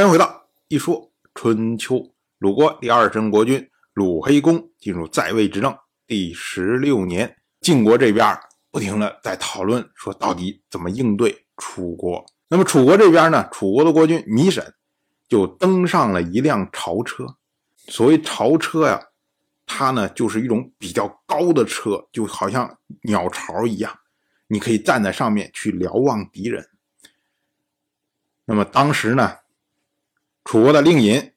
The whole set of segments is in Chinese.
欢迎回到一说春秋。鲁国第二任国君鲁黑公进入在位执政第十六年，晋国这边不停的在讨论说，到底怎么应对楚国。那么楚国这边呢，楚国的国君糜沈就登上了一辆朝车。所谓朝车呀，它呢就是一种比较高的车，就好像鸟巢一样，你可以站在上面去瞭望敌人。那么当时呢？楚国的令尹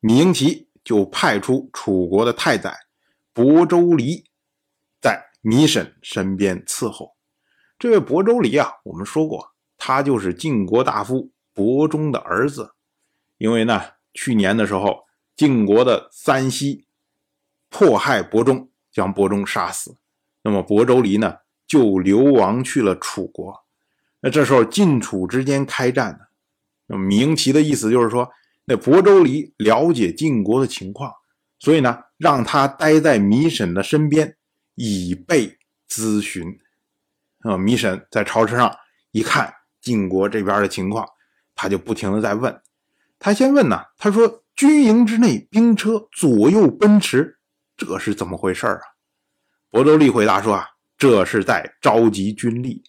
芈英奇就派出楚国的太宰亳州离在芈沈身边伺候。这位亳州离啊，我们说过，他就是晋国大夫亳中的儿子。因为呢，去年的时候，晋国的三西迫害亳中，将亳中杀死。那么亳州离呢，就流亡去了楚国。那这时候晋楚之间开战呢，那么芈英奇的意思就是说。那亳州离了解晋国的情况，所以呢，让他待在米沈的身边，以备咨询。啊，糜沈在朝车上一看晋国这边的情况，他就不停的在问。他先问呢，他说：“军营之内兵车左右奔驰，这是怎么回事啊？”亳州离回答说：“啊，这是在召集军力。”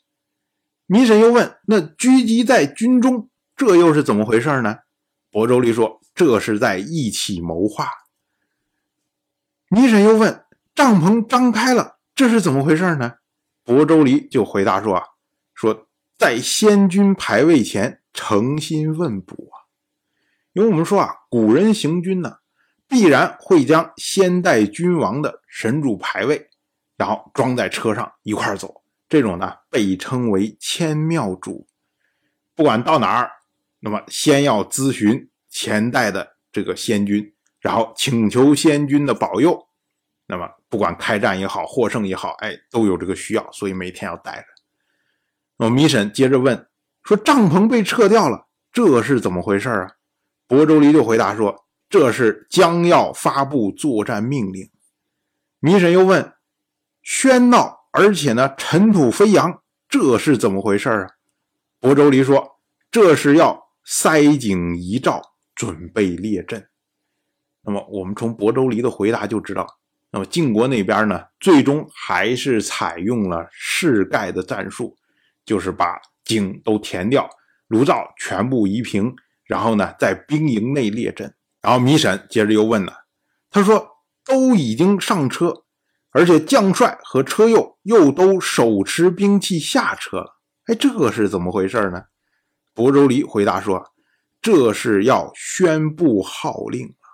米沈又问：“那狙击在军中，这又是怎么回事呢？”亳州离说：“这是在一起谋划。”糜沈又问：“帐篷张开了，这是怎么回事呢？”亳州离就回答说：“啊，说在先君牌位前诚心问卜啊，因为我们说啊，古人行军呢，必然会将先代君王的神主牌位，然后装在车上一块走，这种呢被称为千庙主，不管到哪儿。”那么，先要咨询前代的这个先君，然后请求先君的保佑。那么，不管开战也好，获胜也好，哎，都有这个需要，所以每天要带着。那么，米沈接着问说：“帐篷被撤掉了，这是怎么回事啊？”亳州离就回答说：“这是将要发布作战命令。”米沈又问：“喧闹，而且呢，尘土飞扬，这是怎么回事啊？”亳州离说：“这是要。”塞井遗诏，准备列阵。那么，我们从亳州离的回答就知道，那么晋国那边呢，最终还是采用了世盖的战术，就是把井都填掉，炉灶全部移平，然后呢，在兵营内列阵。然后米沈接着又问了，他说：“都已经上车，而且将帅和车右又都手持兵器下车了，哎，这是怎么回事呢？”亳州离回答说：“这是要宣布号令啊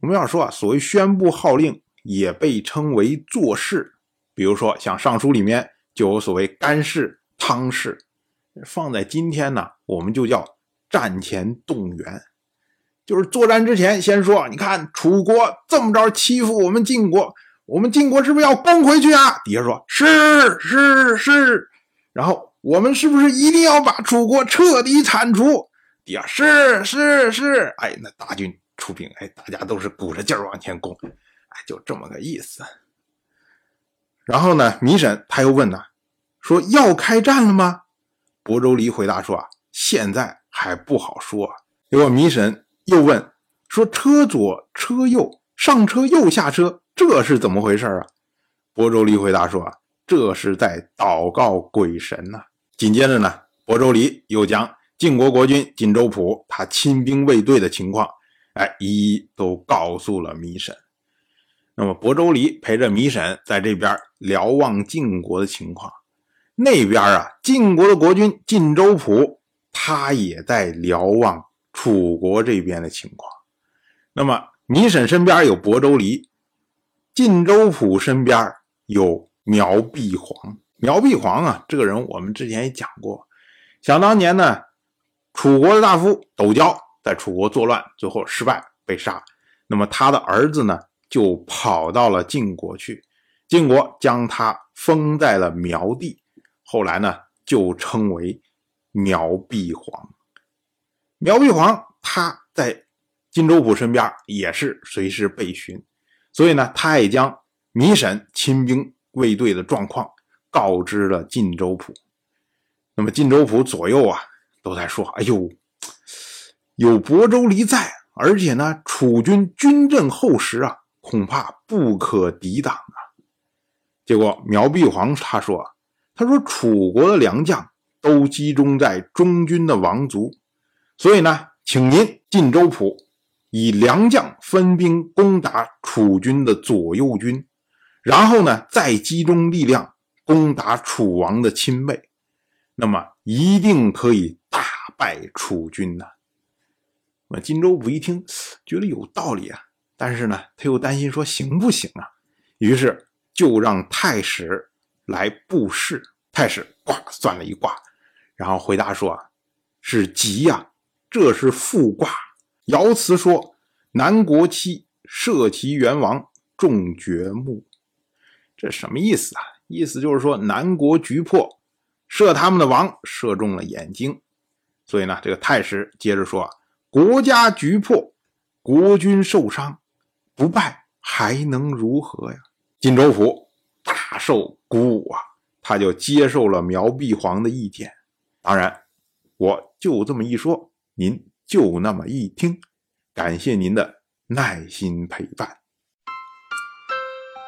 我们要说啊，所谓宣布号令，也被称为做事。比如说，像《尚书》里面就有所谓干事、汤事。放在今天呢，我们就叫战前动员，就是作战之前先说：你看楚国这么着欺负我们晋国，我们晋国是不是要攻回去啊？底下说是是是，然后。”我们是不是一定要把楚国彻底铲除？底下是是是，哎，那大军出兵，哎，大家都是鼓着劲儿往前攻，哎，就这么个意思。然后呢，米沈他又问呢，说要开战了吗？亳州离回答说啊，现在还不好说。结果米沈又问说，车左车右，上车又下车，这是怎么回事啊？亳州离回答说啊，这是在祷告鬼神呐。紧接着呢，亳州离又将晋国国君晋州蒲他亲兵卫队的情况，哎，一一都告诉了糜沈。那么亳州离陪着糜沈在这边瞭望晋国的情况，那边啊，晋国的国君晋州蒲他也在瞭望楚国这边的情况。那么糜沈身边有亳州离，晋州蒲身边有苗碧黄。苗碧黄啊，这个人我们之前也讲过。想当年呢，楚国的大夫斗椒在楚国作乱，最后失败被杀。那么他的儿子呢，就跑到了晋国去，晋国将他封在了苗地，后来呢，就称为苗碧黄。苗碧黄他在荆州府身边也是随时被寻，所以呢，他也将糜沈亲兵卫队的状况。告知了晋州府，那么晋州府左右啊都在说：“哎呦，有亳州离在，而且呢，楚军军阵厚实啊，恐怕不可抵挡啊。结果苗碧皇他说：“他说楚国的良将都集中在中军的王族，所以呢，请您晋州府以良将分兵攻打楚军的左右军，然后呢，再集中力量攻打楚王的亲卫，那么一定可以大败楚军呐。”那荆州府一听，觉得有道理啊，但是呢，他又担心说行不行啊？于是就让太史来布事。太史卦算了一卦，然后回答说：“是吉呀，这是复卦。爻辞说：南国期射其元王，众掘墓。这什么意思啊？意思就是说南国局破，射他们的王，射中了眼睛。所以呢，这个太师接着说啊。”国家局破，国君受伤，不败还能如何呀？晋州府大受鼓舞啊，他就接受了苗碧皇的意见。当然，我就这么一说，您就那么一听。感谢您的耐心陪伴。